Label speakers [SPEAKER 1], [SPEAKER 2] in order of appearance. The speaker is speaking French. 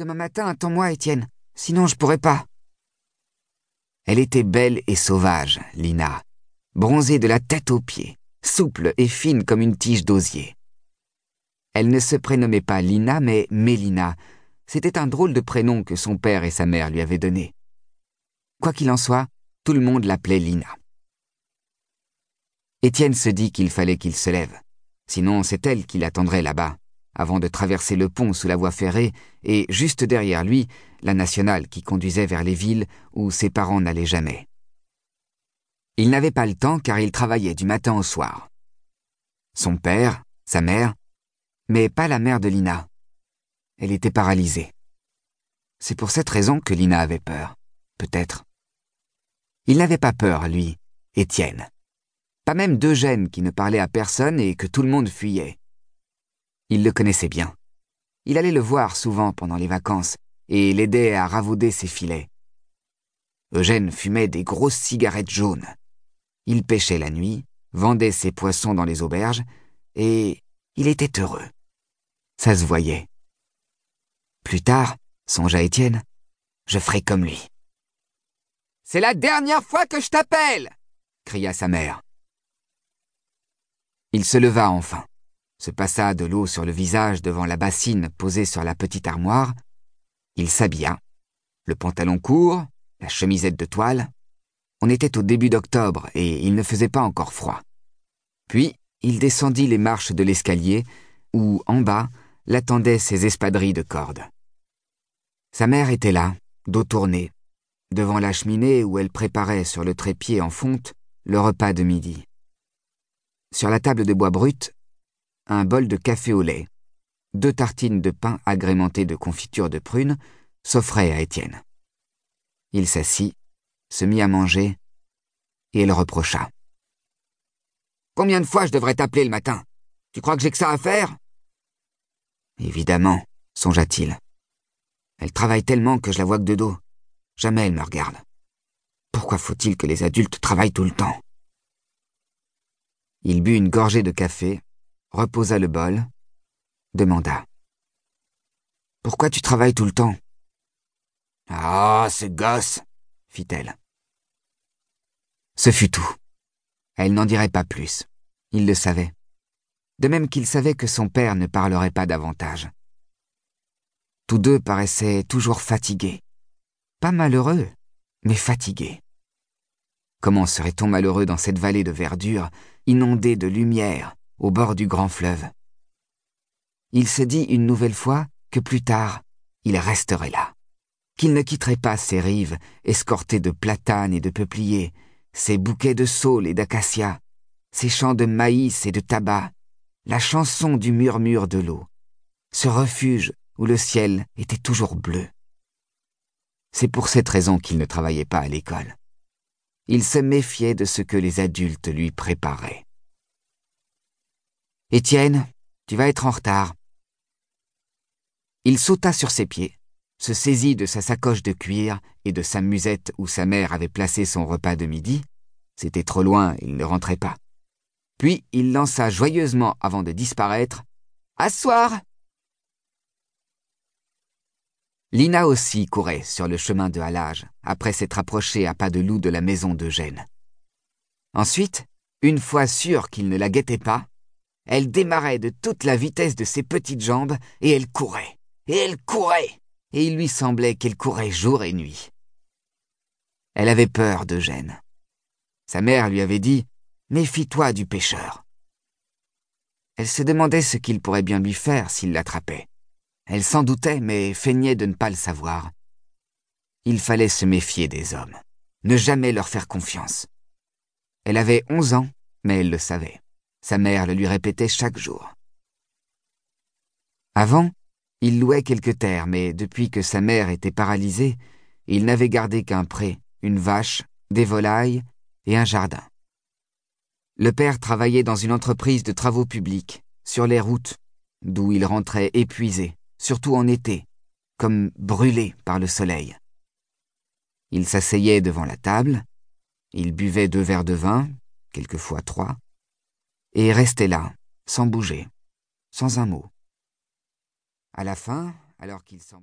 [SPEAKER 1] Demain matin, attends-moi, Étienne. Sinon, je pourrais pas. Elle était belle et sauvage, Lina, bronzée de la tête aux pieds, souple et fine comme une tige d'osier. Elle ne se prénommait pas Lina, mais Mélina. C'était un drôle de prénom que son père et sa mère lui avaient donné. Quoi qu'il en soit, tout le monde l'appelait Lina. Étienne se dit qu'il fallait qu'il se lève. Sinon, c'est elle qui l'attendrait là-bas, avant de traverser le pont sous la voie ferrée, et juste derrière lui, la nationale qui conduisait vers les villes où ses parents n'allaient jamais. Il n'avait pas le temps car il travaillait du matin au soir. Son père, sa mère, mais pas la mère de Lina. Elle était paralysée. C'est pour cette raison que Lina avait peur, peut-être. Il n'avait pas peur, lui, Étienne. Pas même d'Eugène qui ne parlait à personne et que tout le monde fuyait. Il le connaissait bien. Il allait le voir souvent pendant les vacances et l'aidait à ravauder ses filets. Eugène fumait des grosses cigarettes jaunes. Il pêchait la nuit, vendait ses poissons dans les auberges, et il était heureux. Ça se voyait. Plus tard, songea Étienne, je ferai comme lui. C'est la dernière fois que je t'appelle cria sa mère. Il se leva enfin, se passa de l'eau sur le visage devant la bassine posée sur la petite armoire. Il s'habilla, le pantalon court, la chemisette de toile. On était au début d'octobre et il ne faisait pas encore froid. Puis, il descendit les marches de l'escalier où, en bas, l'attendaient ses espadrilles de cordes. Sa mère était là, dos tourné, devant la cheminée où elle préparait sur le trépied en fonte le repas de midi. Sur la table de bois brut, un bol de café au lait, deux tartines de pain agrémentées de confiture de prunes s'offraient à Étienne. Il s'assit, se mit à manger, et elle reprocha. Combien de fois je devrais t'appeler le matin? Tu crois que j'ai que ça à faire? Évidemment, songea-t-il. Elle travaille tellement que je la vois que de dos. Jamais elle me regarde. Pourquoi faut-il que les adultes travaillent tout le temps? Il but une gorgée de café, reposa le bol, demanda. Pourquoi tu travailles tout le temps? Ah, ce gosse fit-elle. Ce fut tout. Elle n'en dirait pas plus. Il le savait. De même qu'il savait que son père ne parlerait pas davantage. Tous deux paraissaient toujours fatigués. Pas malheureux, mais fatigués. Comment serait-on malheureux dans cette vallée de verdure, inondée de lumière, au bord du grand fleuve Il se dit une nouvelle fois que plus tard, il resterait là, qu'il ne quitterait pas ces rives escortées de platanes et de peupliers, ces bouquets de saules et d'acacias, ces champs de maïs et de tabac, la chanson du murmure de l'eau, ce refuge où le ciel était toujours bleu. C'est pour cette raison qu'il ne travaillait pas à l'école il se méfiait de ce que les adultes lui préparaient. Étienne, tu vas être en retard. Il sauta sur ses pieds, se saisit de sa sacoche de cuir et de sa musette où sa mère avait placé son repas de midi. C'était trop loin, il ne rentrait pas. Puis il lança joyeusement avant de disparaître. Asseoir Lina aussi courait sur le chemin de halage, après s'être approchée à pas de loup de la maison d'Eugène. Ensuite, une fois sûre qu'il ne la guettait pas, elle démarrait de toute la vitesse de ses petites jambes et elle courait, et elle courait, et il lui semblait qu'elle courait jour et nuit. Elle avait peur d'Eugène. Sa mère lui avait dit Méfie-toi du pêcheur. Elle se demandait ce qu'il pourrait bien lui faire s'il l'attrapait. Elle s'en doutait, mais feignait de ne pas le savoir. Il fallait se méfier des hommes, ne jamais leur faire confiance. Elle avait onze ans, mais elle le savait. Sa mère le lui répétait chaque jour. Avant, il louait quelques terres, mais depuis que sa mère était paralysée, il n'avait gardé qu'un pré, une vache, des volailles et un jardin. Le père travaillait dans une entreprise de travaux publics, sur les routes, d'où il rentrait épuisé, surtout en été, comme brûlé par le soleil. Il s'asseyait devant la table, il buvait deux verres de vin, quelquefois trois, et restait là, sans bouger, sans un mot. À la fin, alors qu'il semblait